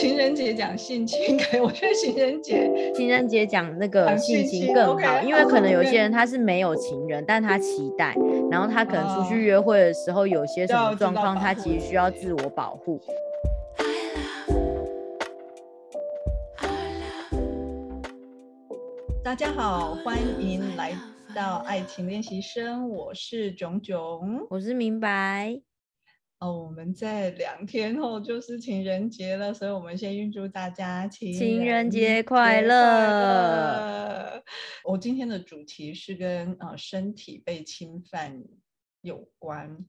情人节讲性侵，可我觉得情人节 情人节讲那个性情更好，因为可能有些人他是没有情人，但他期待，然后他可能出去约会的时候有些什么状况，他其实需要自我保护。大家好，欢迎来到爱情练习生，我是炯炯，我是明白。哦，我们在两天后就是情人节了，所以我们先预祝大家情人节快乐。我今天的主题是跟呃身体被侵犯有关。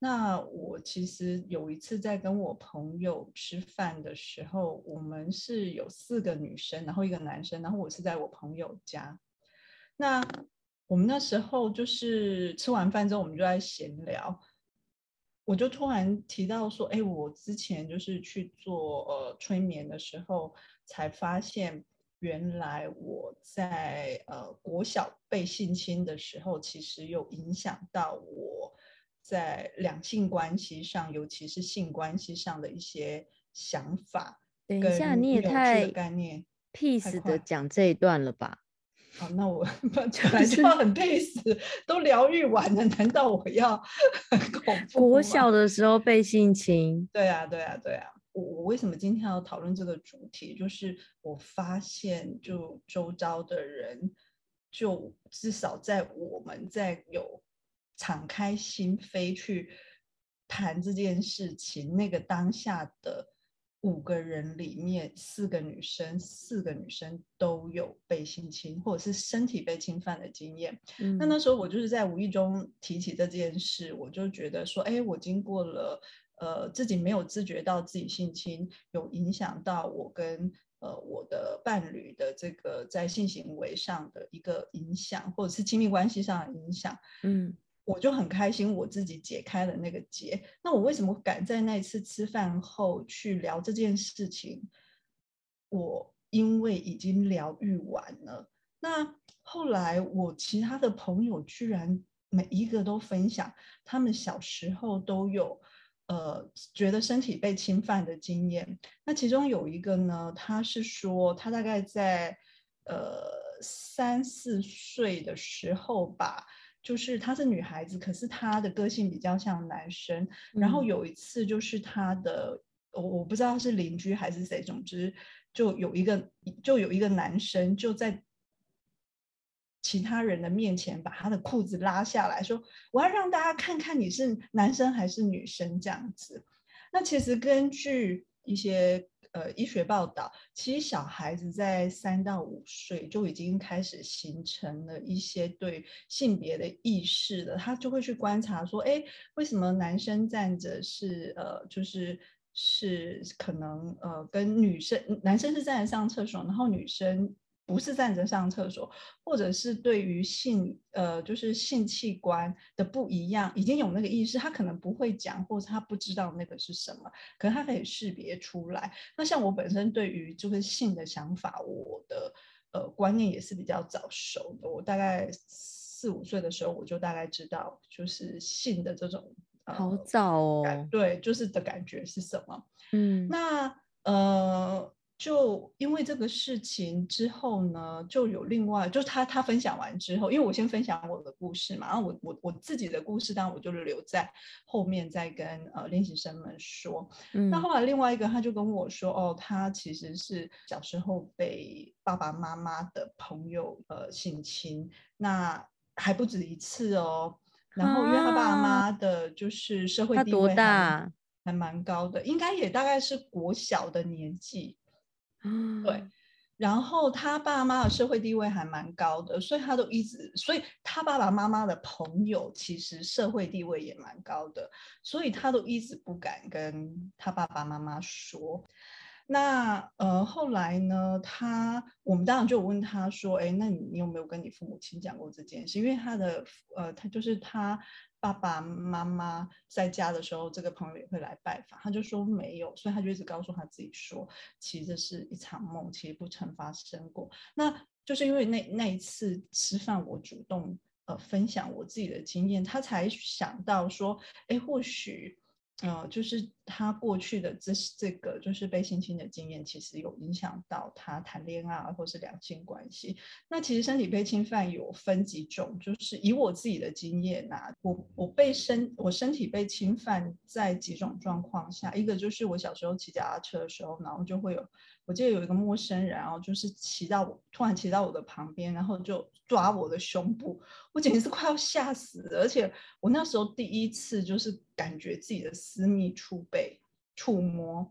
那我其实有一次在跟我朋友吃饭的时候，我们是有四个女生，然后一个男生，然后我是在我朋友家。那我们那时候就是吃完饭之后，我们就在闲聊。我就突然提到说，哎，我之前就是去做呃催眠的时候，才发现原来我在呃国小被性侵的时候，其实有影响到我在两性关系上，尤其是性关系上的一些想法。等一下，你也太概念 peace 的讲这一段了吧？好，那我本 来就 要很配死，都疗愈完了，难道我要 很恐怖我小的时候被性侵？对啊，对啊，对啊。我我为什么今天要讨论这个主题？就是我发现，就周遭的人，就至少在我们在有敞开心扉去谈这件事情那个当下的。五个人里面，四个女生，四个女生都有被性侵或者是身体被侵犯的经验。那那时候我就是在无意中提起这件事，我就觉得说，哎，我经过了，呃，自己没有自觉到自己性侵，有影响到我跟呃我的伴侣的这个在性行为上的一个影响，或者是亲密关系上的影响。嗯。我就很开心，我自己解开了那个结。那我为什么敢在那一次吃饭后去聊这件事情？我因为已经疗愈完了。那后来我其他的朋友居然每一个都分享，他们小时候都有呃觉得身体被侵犯的经验。那其中有一个呢，他是说他大概在呃三四岁的时候吧。就是她是女孩子，可是她的个性比较像男生。然后有一次，就是她的我我不知道是邻居还是谁，总之就有一个就有一个男生就在其他人的面前把他的裤子拉下来说：“我要让大家看看你是男生还是女生。”这样子。那其实根据一些。呃，医学报道，其实小孩子在三到五岁就已经开始形成了一些对性别的意识了。他就会去观察说，哎，为什么男生站着是呃，就是是可能呃，跟女生男生是站着上厕所，然后女生。不是站着上厕所，或者是对于性，呃，就是性器官的不一样，已经有那个意识，他可能不会讲，或者他不知道那个是什么，可能他可以识别出来。那像我本身对于就是性的想法，我的呃观念也是比较早熟的。我大概四五岁的时候，我就大概知道就是性的这种，好早哦，对，就是的感觉是什么。嗯，那呃。就因为这个事情之后呢，就有另外，就是他他分享完之后，因为我先分享我的故事嘛，然后我我我自己的故事，当然我就留在后面再跟呃练习生们说。那后来另外一个他就跟我说，哦，他其实是小时候被爸爸妈妈的朋友呃性侵，那还不止一次哦。然后因为他爸爸妈妈的就是社会地位还还蛮高的，应该也大概是国小的年纪。对，然后他爸妈的社会地位还蛮高的，所以他都一直，所以他爸爸妈妈的朋友其实社会地位也蛮高的，所以他都一直不敢跟他爸爸妈妈说。那呃后来呢，他我们当然就问他说，哎，那你你有没有跟你父母亲讲过这件事？因为他的呃，他就是他。爸爸妈妈在家的时候，这个朋友也会来拜访，他就说没有，所以他就一直告诉他自己说，其实是一场梦，其实不曾发生过。那就是因为那那一次吃饭，我主动呃分享我自己的经验，他才想到说，哎，或许呃就是他过去的这这个就是被性侵的经验，其实有影响到他谈恋爱或是两性关系。那其实身体被侵犯有分几种，就是以我自己的经验呐，我我被身我身体被侵犯在几种状况下，一个就是我小时候骑脚踏车的时候，然后就会有。我记得有一个陌生人，然后就是骑到我，突然骑到我的旁边，然后就抓我的胸部，我简直是快要吓死了。而且我那时候第一次就是感觉自己的私密处被触摸，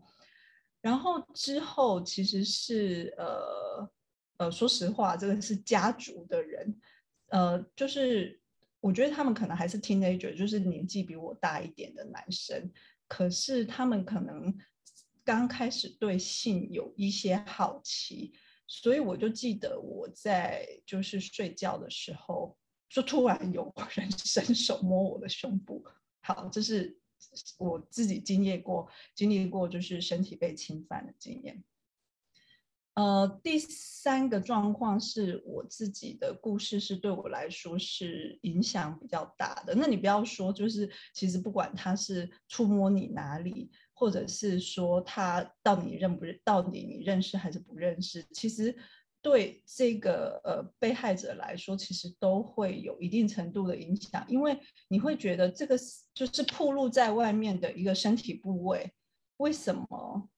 然后之后其实是呃呃，说实话，这个是家族的人，呃，就是我觉得他们可能还是 teenager，就是年纪比我大一点的男生，可是他们可能。刚开始对性有一些好奇，所以我就记得我在就是睡觉的时候，就突然有人伸手摸我的胸部。好，这是我自己经历过经历过就是身体被侵犯的经验。呃，第三个状况是我自己的故事，是对我来说是影响比较大的。那你不要说，就是其实不管他是触摸你哪里。或者是说他到底认不认，到底你认识还是不认识？其实对这个呃被害者来说，其实都会有一定程度的影响，因为你会觉得这个就是暴露在外面的一个身体部位，为什么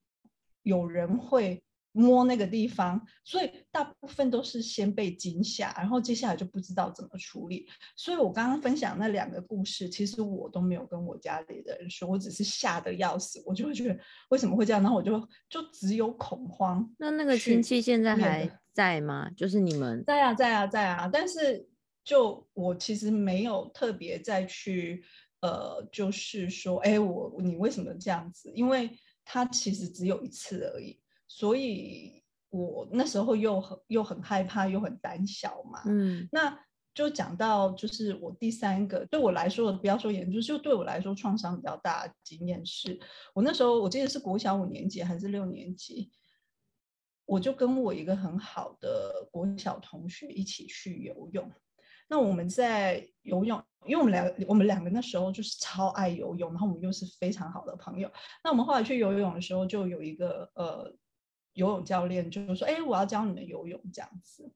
有人会？摸那个地方，所以大部分都是先被惊吓，然后接下来就不知道怎么处理。所以我刚刚分享那两个故事，其实我都没有跟我家里的人说，我只是吓得要死，我就会觉得为什么会这样，然后我就就只有恐慌。那那个亲戚现在还在吗？就是你们在啊，在啊，在啊。但是就我其实没有特别再去呃，就是说，哎，我你为什么这样子？因为他其实只有一次而已。所以，我那时候又很又很害怕，又很胆小嘛。嗯，那就讲到就是我第三个对我来说，不要说研究，就对我来说创伤比较大的经验是，我那时候我记得是国小五年级还是六年级，我就跟我一个很好的国小同学一起去游泳。那我们在游泳，因为我们两我们两个那时候就是超爱游泳，然后我们又是非常好的朋友。那我们后来去游泳的时候，就有一个呃。游泳教练就是说：“哎，我要教你们游泳这样子。”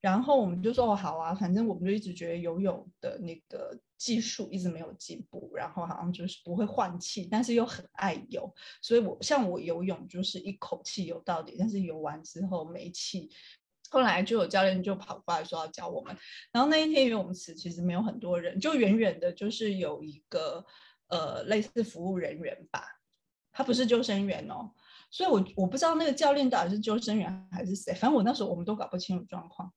然后我们就说：“哦，好啊，反正我们就一直觉得游泳的那个技术一直没有进步，然后好像就是不会换气，但是又很爱游。所以我像我游泳就是一口气游到底，但是游完之后没气。后来就有教练就跑过来说要教我们。然后那一天游泳池其实没有很多人，就远远的就是有一个呃类似服务人员吧，他不是救生员哦。”所以，我我不知道那个教练到底是救生员还是谁，反正我那时候我们都搞不清楚状况。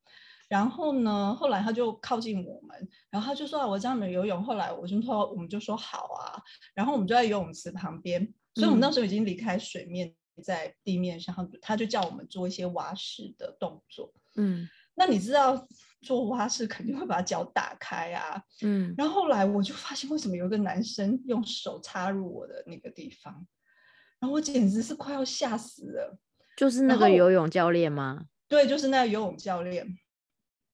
然后呢，后来他就靠近我们，然后他就说：“啊我教你们游泳。”后来我就说：“我们就说好啊。”然后我们就在游泳池旁边，所以我们那时候已经离开水面，在地面上，他就叫我们做一些蛙式的动作。嗯，那你知道做蛙式肯定会把脚打开啊。嗯，然后后来我就发现，为什么有一个男生用手插入我的那个地方？然后我简直是快要吓死了，就是那个游泳教练吗？对，就是那个游泳教练。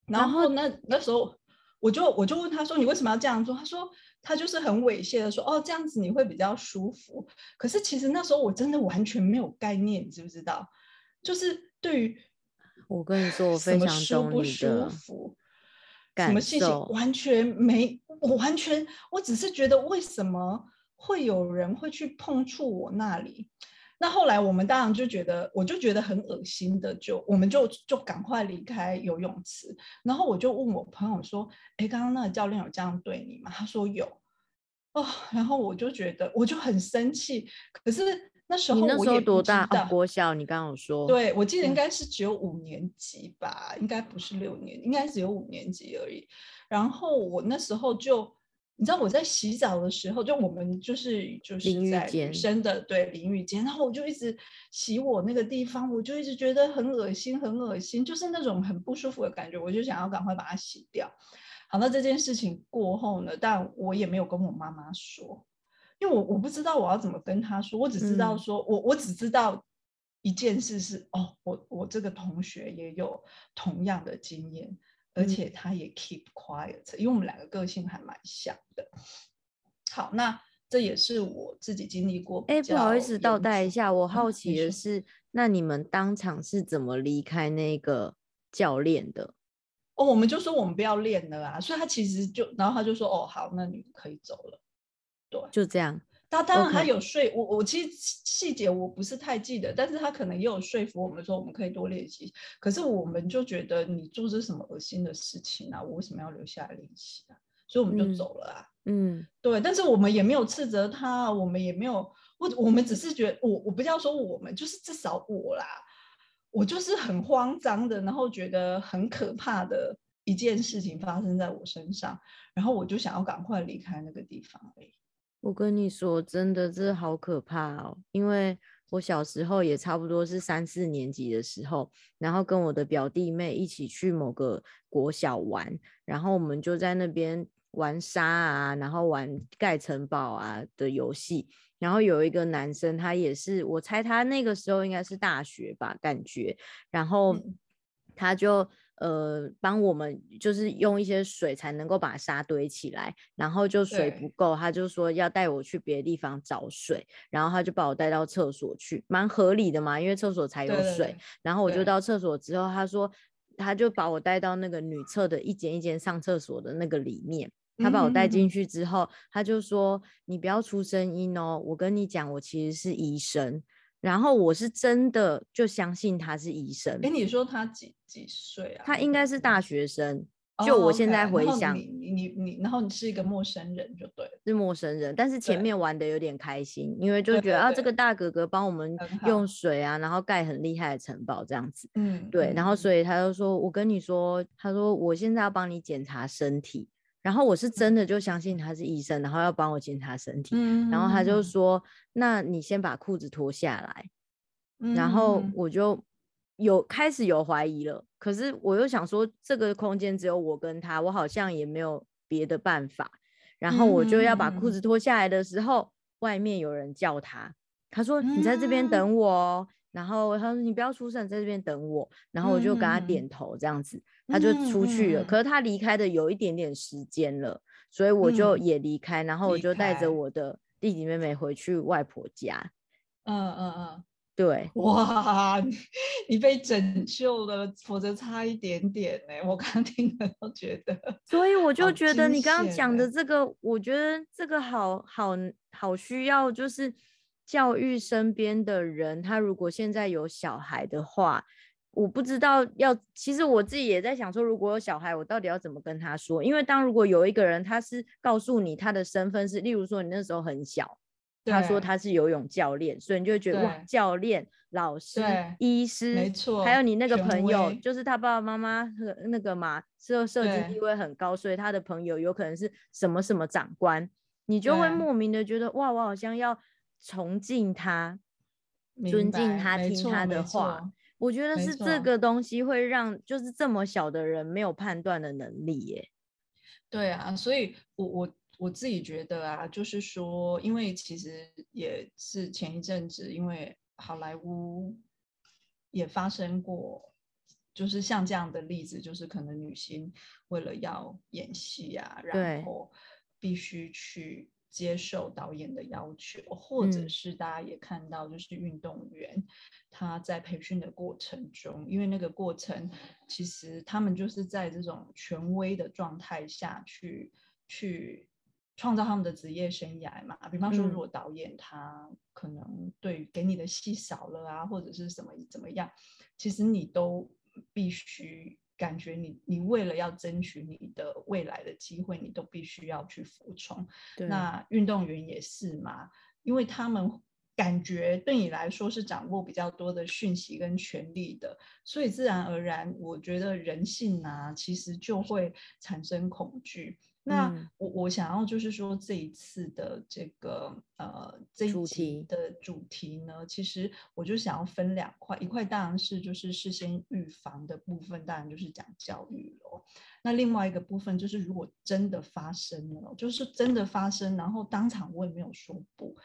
然后那那时候我就我就问他说：“你为什么要这样做？”他说：“他就是很猥亵的说，哦，这样子你会比较舒服。”可是其实那时候我真的完全没有概念，你知不知道？就是对于我跟你说，我非常舒不舒服，什么事情完全没，我完全我只是觉得为什么。会有人会去碰触我那里，那后来我们当然就觉得，我就觉得很恶心的，就我们就就赶快离开游泳池。然后我就问我朋友说：“哎，刚刚那个教练有这样对你吗？”他说有。哦，然后我就觉得我就很生气。可是那时候我也多大？国小？你刚刚有说？对，我记得应该是只有五年级吧，应该不是六年，应该只有五年级而已。然后我那时候就。你知道我在洗澡的时候，就我们就是就是在女生的对淋浴间，然后我就一直洗我那个地方，我就一直觉得很恶心，很恶心，就是那种很不舒服的感觉，我就想要赶快把它洗掉。好，那这件事情过后呢，但我也没有跟我妈妈说，因为我我不知道我要怎么跟她说，我只知道说我我只知道一件事是哦，我我这个同学也有同样的经验。而且他也 keep quiet，因为我们两个个性还蛮像的。好，那这也是我自己经历过。哎，不好意思，倒带一下，我好奇的是，那你们当场是怎么离开那个教练的？哦，我们就说我们不要练了啊，所以他其实就，然后他就说，哦，好，那你可以走了。对，就这样。他当然他有说，我我其实细节我不是太记得，但是他可能也有说服我们说我们可以多练习。可是我们就觉得你做这什么恶心的事情啊？我为什么要留下来练习啊？所以我们就走了啊。嗯，对，但是我们也没有斥责他，我们也没有，我我们只是觉得，我我不要说我们，就是至少我啦，我就是很慌张的，然后觉得很可怕的一件事情发生在我身上，然后我就想要赶快离开那个地方而已。我跟你说，真的，这好可怕哦！因为我小时候也差不多是三四年级的时候，然后跟我的表弟妹一起去某个国小玩，然后我们就在那边玩沙啊，然后玩盖城堡啊的游戏。然后有一个男生，他也是，我猜他那个时候应该是大学吧，感觉，然后他就。呃，帮我们就是用一些水才能够把沙堆起来，然后就水不够，他就说要带我去别的地方找水，然后他就把我带到厕所去，蛮合理的嘛，因为厕所才有水。然后我就到厕所之后，他说他就把我带到那个女厕的一间一间上厕所的那个里面，他把我带进去之后，他就说你不要出声音哦，我跟你讲，我其实是医生。然后我是真的就相信他是医生。哎，你说他几几岁啊？他应该是大学生。就我现在回想，你你你，然后你是一个陌生人就对，是陌生人。但是前面玩的有点开心，因为就觉得啊，这个大哥哥帮我们用水啊，然后盖很厉害的城堡这样子。嗯，对。然后所以他就说，我跟你说，他说我现在要帮你检查身体。然后我是真的就相信他是医生，然后要帮我检查身体。然后他就说：“那你先把裤子脱下来。”然后我就有开始有怀疑了。可是我又想说，这个空间只有我跟他，我好像也没有别的办法。然后我就要把裤子脱下来的时候，外面有人叫他，他说：“你在这边等我。”然后他说：“你不要出声，在这边等我。”然后我就跟他点头，这样子。他就出去了，可是他离开的有一点点时间了，所以我就也离开，然后我就带着我的弟弟妹妹回去外婆家。嗯嗯嗯，对，哇，你被拯救了，否则差一点点呢。我刚听了都觉得，所以我 就觉得你刚刚讲的这个，我觉得这个好好好需要，就是教育身边的人，他如果现在有小孩的话。我不知道要，其实我自己也在想说，如果有小孩，我到底要怎么跟他说？因为当如果有一个人，他是告诉你他的身份是，例如说你那时候很小，他说他是游泳教练，所以你就觉得哇，教练、老师、医师，没错，还有你那个朋友，就是他爸爸妈妈和那个嘛，社社经地位很高，所以他的朋友有可能是什么什么长官，你就会莫名的觉得哇，我好像要崇敬他，尊敬他，听他的话。我觉得是这个东西会让就是这么小的人没有判断的能力耶。对啊，所以我我我自己觉得啊，就是说，因为其实也是前一阵子，因为好莱坞也发生过，就是像这样的例子，就是可能女星为了要演戏啊，然后必须去。接受导演的要求，或者是大家也看到，就是运动员他在培训的过程中，因为那个过程其实他们就是在这种权威的状态下去去创造他们的职业生涯嘛。比方说，如果导演他可能对给你的戏少了啊，或者是什么怎么样，其实你都必须。感觉你你为了要争取你的未来的机会，你都必须要去服从。那运动员也是嘛，因为他们感觉对你来说是掌握比较多的讯息跟权力的，所以自然而然，我觉得人性啊，其实就会产生恐惧。那我我想要就是说这一次的这个呃这一期的主题呢，其实我就想要分两块，一块当然是就是事先预防的部分，当然就是讲教育咯。那另外一个部分就是如果真的发生了，就是真的发生，然后当场我也没有说不，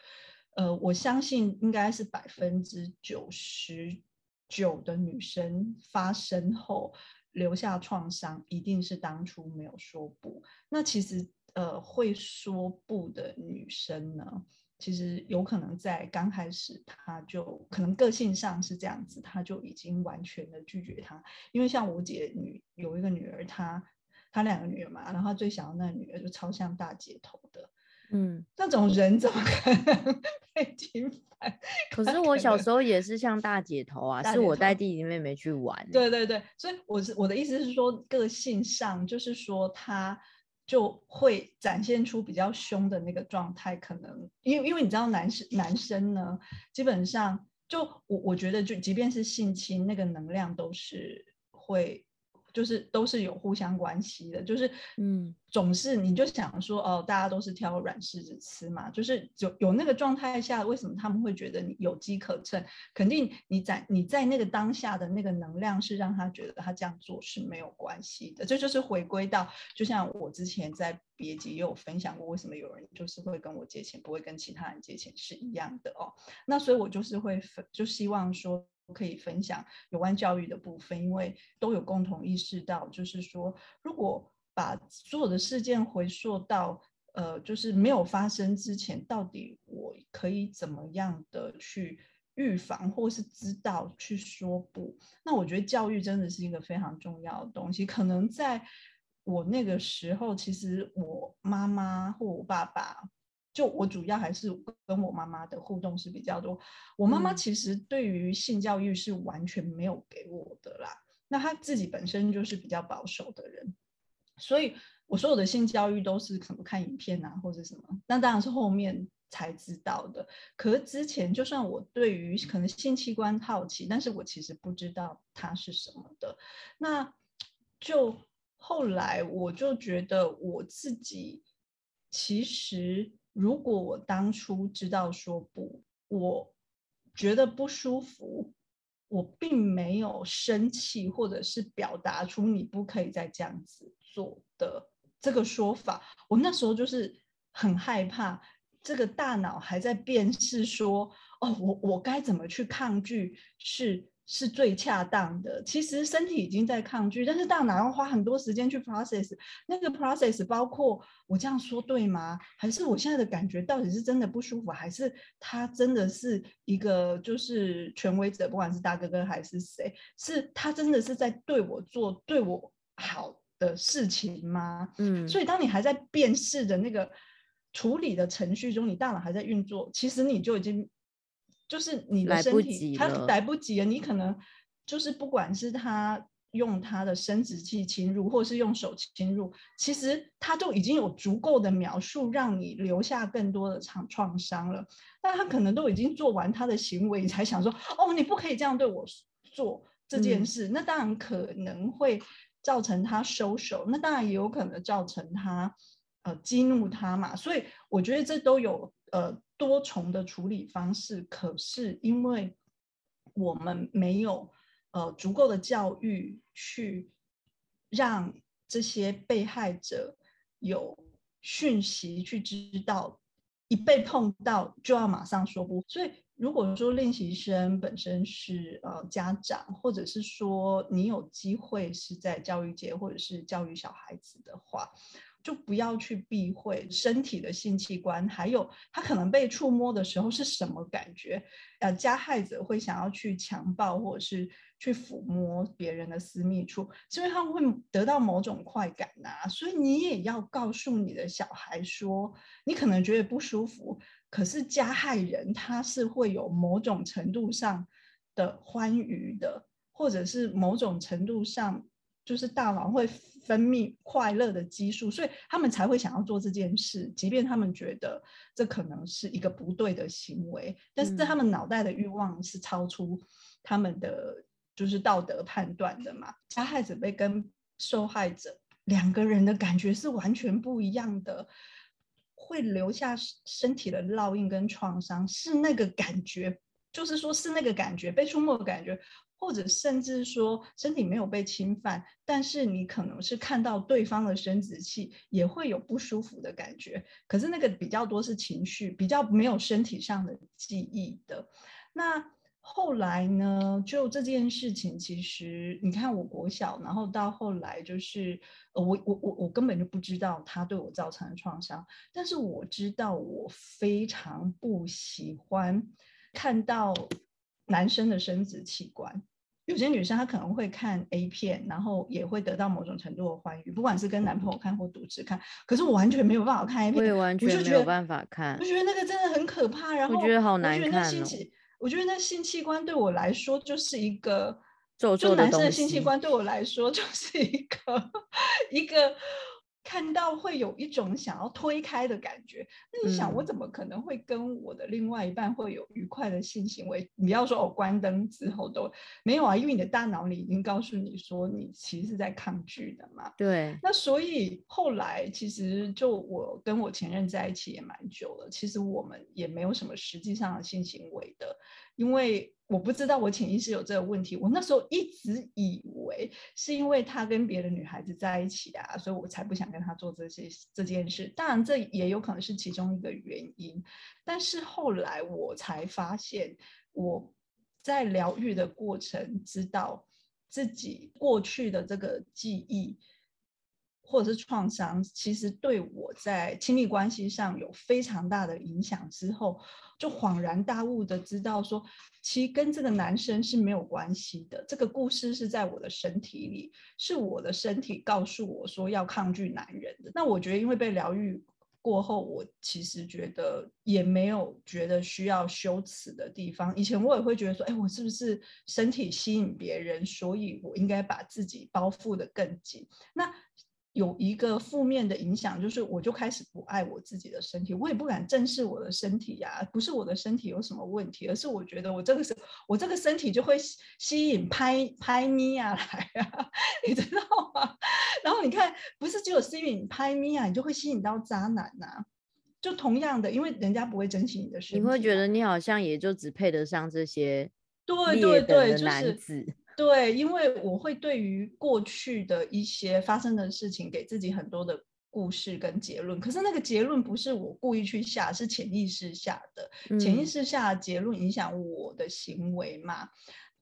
呃，我相信应该是百分之九十九的女生发生后。留下创伤一定是当初没有说不。那其实呃会说不的女生呢，其实有可能在刚开始，她就可能个性上是这样子，她就已经完全的拒绝他。因为像我姐女有一个女儿，她她两个女儿嘛，然后最小的那个女儿就超像大姐头的，嗯，那种人怎么可能 被侵犯？可是我小时候也是像大姐头啊，是大姐头我带弟弟妹妹去玩欸。对对对，所以我是我的意思是说，个性上就是说他就会展现出比较凶的那个状态，可能因为因为你知道男生男生呢，基本上就我我觉得就即便是性侵，那个能量都是会。就是都是有互相关系的，就是嗯，总是你就想说哦，大家都是挑软柿子吃嘛，就是有有那个状态下，为什么他们会觉得你有机可乘？肯定你在你在那个当下的那个能量是让他觉得他这样做是没有关系的，这就是回归到，就像我之前在别集也有分享过，为什么有人就是会跟我借钱，不会跟其他人借钱是一样的哦。那所以我就是会分，就希望说。可以分享有关教育的部分，因为都有共同意识到，就是说，如果把所有的事件回溯到，呃，就是没有发生之前，到底我可以怎么样的去预防，或是知道去说不？那我觉得教育真的是一个非常重要的东西。可能在我那个时候，其实我妈妈或我爸爸。就我主要还是跟我妈妈的互动是比较多，我妈妈嗯其实对于性教育是完全没有给我的啦。那她自己本身就是比较保守的人，所以我所有的性教育都是可能看影片啊或者什么，那当然是后面才知道的。可是之前就算我对于可能性器官好奇，但是我其实不知道它是什么的。那就后来我就觉得我自己其实。如果我当初知道说不，我觉得不舒服，我并没有生气，或者是表达出你不可以再这样子做的这个说法，我那时候就是很害怕，这个大脑还在辨识说，哦，我我该怎么去抗拒是。是最恰当的。其实身体已经在抗拒，但是大脑要花很多时间去 process。那个 process 包括我这样说对吗？还是我现在的感觉到底是真的不舒服，还是他真的是一个就是权威者，不管是大哥哥还是谁，是他真的是在对我做对我好的事情吗？嗯，所以当你还在辨识的那个处理的程序中，你大脑还在运作，其实你就已经。就是你的身体，他来不及了。你可能就是不管是他用他的生殖器侵入，或是用手侵入，其实他就已经有足够的描述让你留下更多的创创伤了。那他可能都已经做完他的行为，你才想说哦，你不可以这样对我做这件嗯事。那当然可能会造成他收手，那当然也有可能造成他呃激怒他嘛。所以我觉得这都有呃。多重的处理方式，可是因为我们没有呃足够的教育去让这些被害者有讯息去知道，一被碰到就要马上说不。所以如果说练习生本身是呃家长，或者是说你有机会是在教育界或者是教育小孩子的话。就不要去避讳身体的性器官，还有他可能被触摸的时候是什么感觉？呃，加害者会想要去强暴或者是去抚摸别人的私密处，是因为他们会得到某种快感呐。所以你也要告诉你的小孩说，你可能觉得不舒服，可是加害人他是会有某种程度上的欢愉的，或者是某种程度上就是大脑会。分泌快乐的激素，所以他们才会想要做这件事，即便他们觉得这可能是一个不对的行为，但是他们脑袋的欲望是超出他们的就是道德判断的嘛。加害者被跟受害者两个人的感觉是完全不一样的，会留下身体的烙印跟创伤，是那个感觉，就是说是那个感觉被触摸的感觉。或者甚至说身体没有被侵犯，但是你可能是看到对方的生殖器也会有不舒服的感觉，可是那个比较多是情绪，比较没有身体上的记忆的。那后来呢，就这件事情，其实你看，我国小，然后到后来就是，呃，我我我我根本就不知道他对我造成的创伤，但是我知道我非常不喜欢看到男生的生殖器官。有些女生她可能会看 A 片，然后也会得到某种程度的欢愉，不管是跟男朋友看或独自看。可是我完全没有办法看 A 片，我也完全没有办法看。我觉得那个真的很可怕，然后我觉得好难看哦。我觉得那性器官对我来说就是一个，就男生的性器官对我来说就是一个 一个。看到会有一种想要推开的感觉，那你想我怎么可能会跟我的另外一半会有愉快的性行为？你要说哦，关灯之后都没有啊，因为你的大脑里已经告诉你说你其实是在抗拒的嘛。对。那所以后来其实就我跟我前任在一起也蛮久了，其实我们也没有什么实际上的性行为的。因为我不知道我潜意识有这个问题，我那时候一直以为是因为他跟别的女孩子在一起啊，所以我才不想跟他做这些这件事。当然，这也有可能是其中一个原因。但是后来我才发现，我在疗愈的过程，知道自己过去的这个记忆。或者是创伤，其实对我在亲密关系上有非常大的影响。之后就恍然大悟的知道，说其实跟这个男生是没有关系的。这个故事是在我的身体里，是我的身体告诉我说要抗拒男人的。那我觉得，因为被疗愈过后，我其实觉得也没有觉得需要羞耻的地方。以前我也会觉得说，哎，我是不是身体吸引别人，所以我应该把自己包覆的更紧？那。有一个负面的影响，就是我就开始不爱我自己的身体，我也不敢正视我的身体呀。不是我的身体有什么问题，而是我觉得我这个是，我这个身体就会吸引拍拍咪啊来啊，你知道吗？然后你看，不是只有吸引拍咪啊，你就会吸引到渣男呐。就同样的，因为人家不会珍惜你的身体，你会觉得你好像也就只配得上这些对对对男子。对，因为我会对于过去的一些发生的事情给自己很多的故事跟结论，可是那个结论不是我故意去下，是潜意识下的，潜意识下的结论影响我的行为嘛？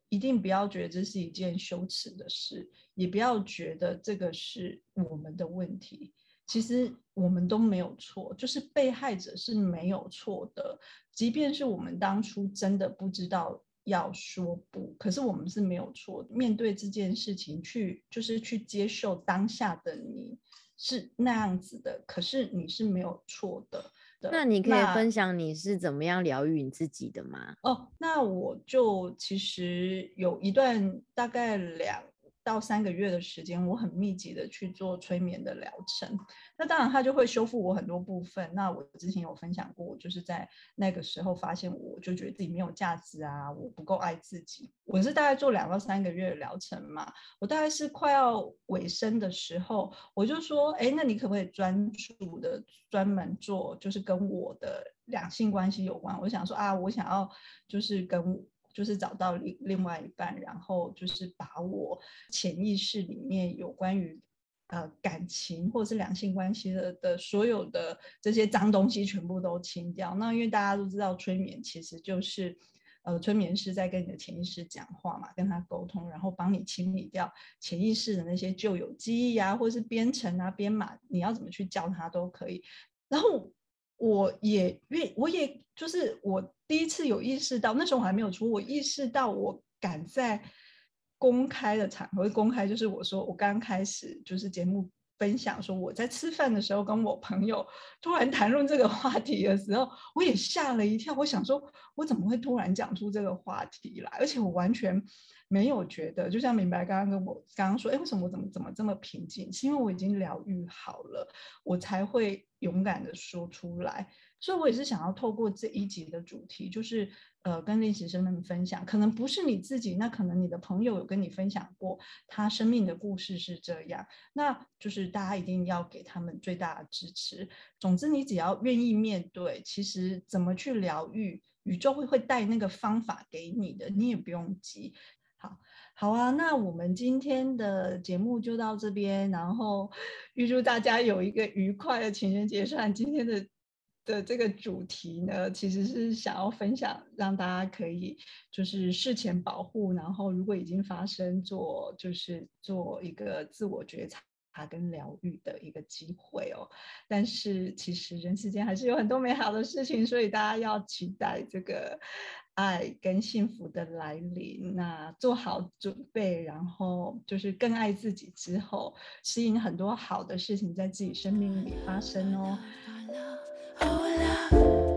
一定不要觉得这是一件羞耻的事，也不要觉得这个是我们的问题。其实我们都没有错，就是被害者是没有错的，即便是我们当初真的不知道。要说不，可是我们是没有错。面对这件事情，去就是去接受当下的你是那样子的，可是你是没有错的。那你可以分享你是怎么样疗愈你自己的吗？哦，那我就其实有一段大概两。到三个月的时间，我很密集的去做催眠的疗程。那当然，它就会修复我很多部分。那我之前有分享过，就是在那个时候发现，我就觉得自己没有价值啊，我不够爱自己。我是大概做两到三个月的疗程嘛。我大概是快要尾声的时候，我就说，哎，那你可不可以专注的专门做，就是跟我的两性关系有关？我想说啊，我想要就是跟。就是找到另另外一半，然后就是把我潜意识里面有关于呃感情或者是两性关系的的所有的这些脏东西全部都清掉。那因为大家都知道，催眠其实就是呃催眠师在跟你的潜意识讲话嘛，跟他沟通，然后帮你清理掉潜意识的那些旧有记忆啊，或者是编程啊、编码，你要怎么去教他都可以。然后。我也愿，我也就是我第一次有意识到，那时候我还没有出，我意识到我敢在公开的场合，公开就是我说我刚开始就是节目分享说我在吃饭的时候跟我朋友突然谈论这个话题的时候，我也吓了一跳，我想说我怎么会突然讲出这个话题来，而且我完全。没有觉得，就像明白刚刚跟我刚刚说，哎，为什么我怎么怎么这么平静？是因为我已经疗愈好了，我才会勇敢的说出来。所以，我也是想要透过这一集的主题，就是呃，跟练习生们分享，可能不是你自己，那可能你的朋友有跟你分享过他生命的故事是这样，那就是大家一定要给他们最大的支持。总之，你只要愿意面对，其实怎么去疗愈，宇宙会会带那个方法给你的，你也不用急。好，好啊，那我们今天的节目就到这边，然后预祝大家有一个愉快的情人节。虽然今天的的这个主题呢，其实是想要分享，让大家可以就是事前保护，然后如果已经发生，做就是做一个自我觉察跟疗愈的一个机会哦。但是其实人世间还是有很多美好的事情，所以大家要期待这个爱跟幸福的来临。那做好准备，然后就是更爱自己之后，吸引很多好的事情在自己生命里发生哦。Oh, love.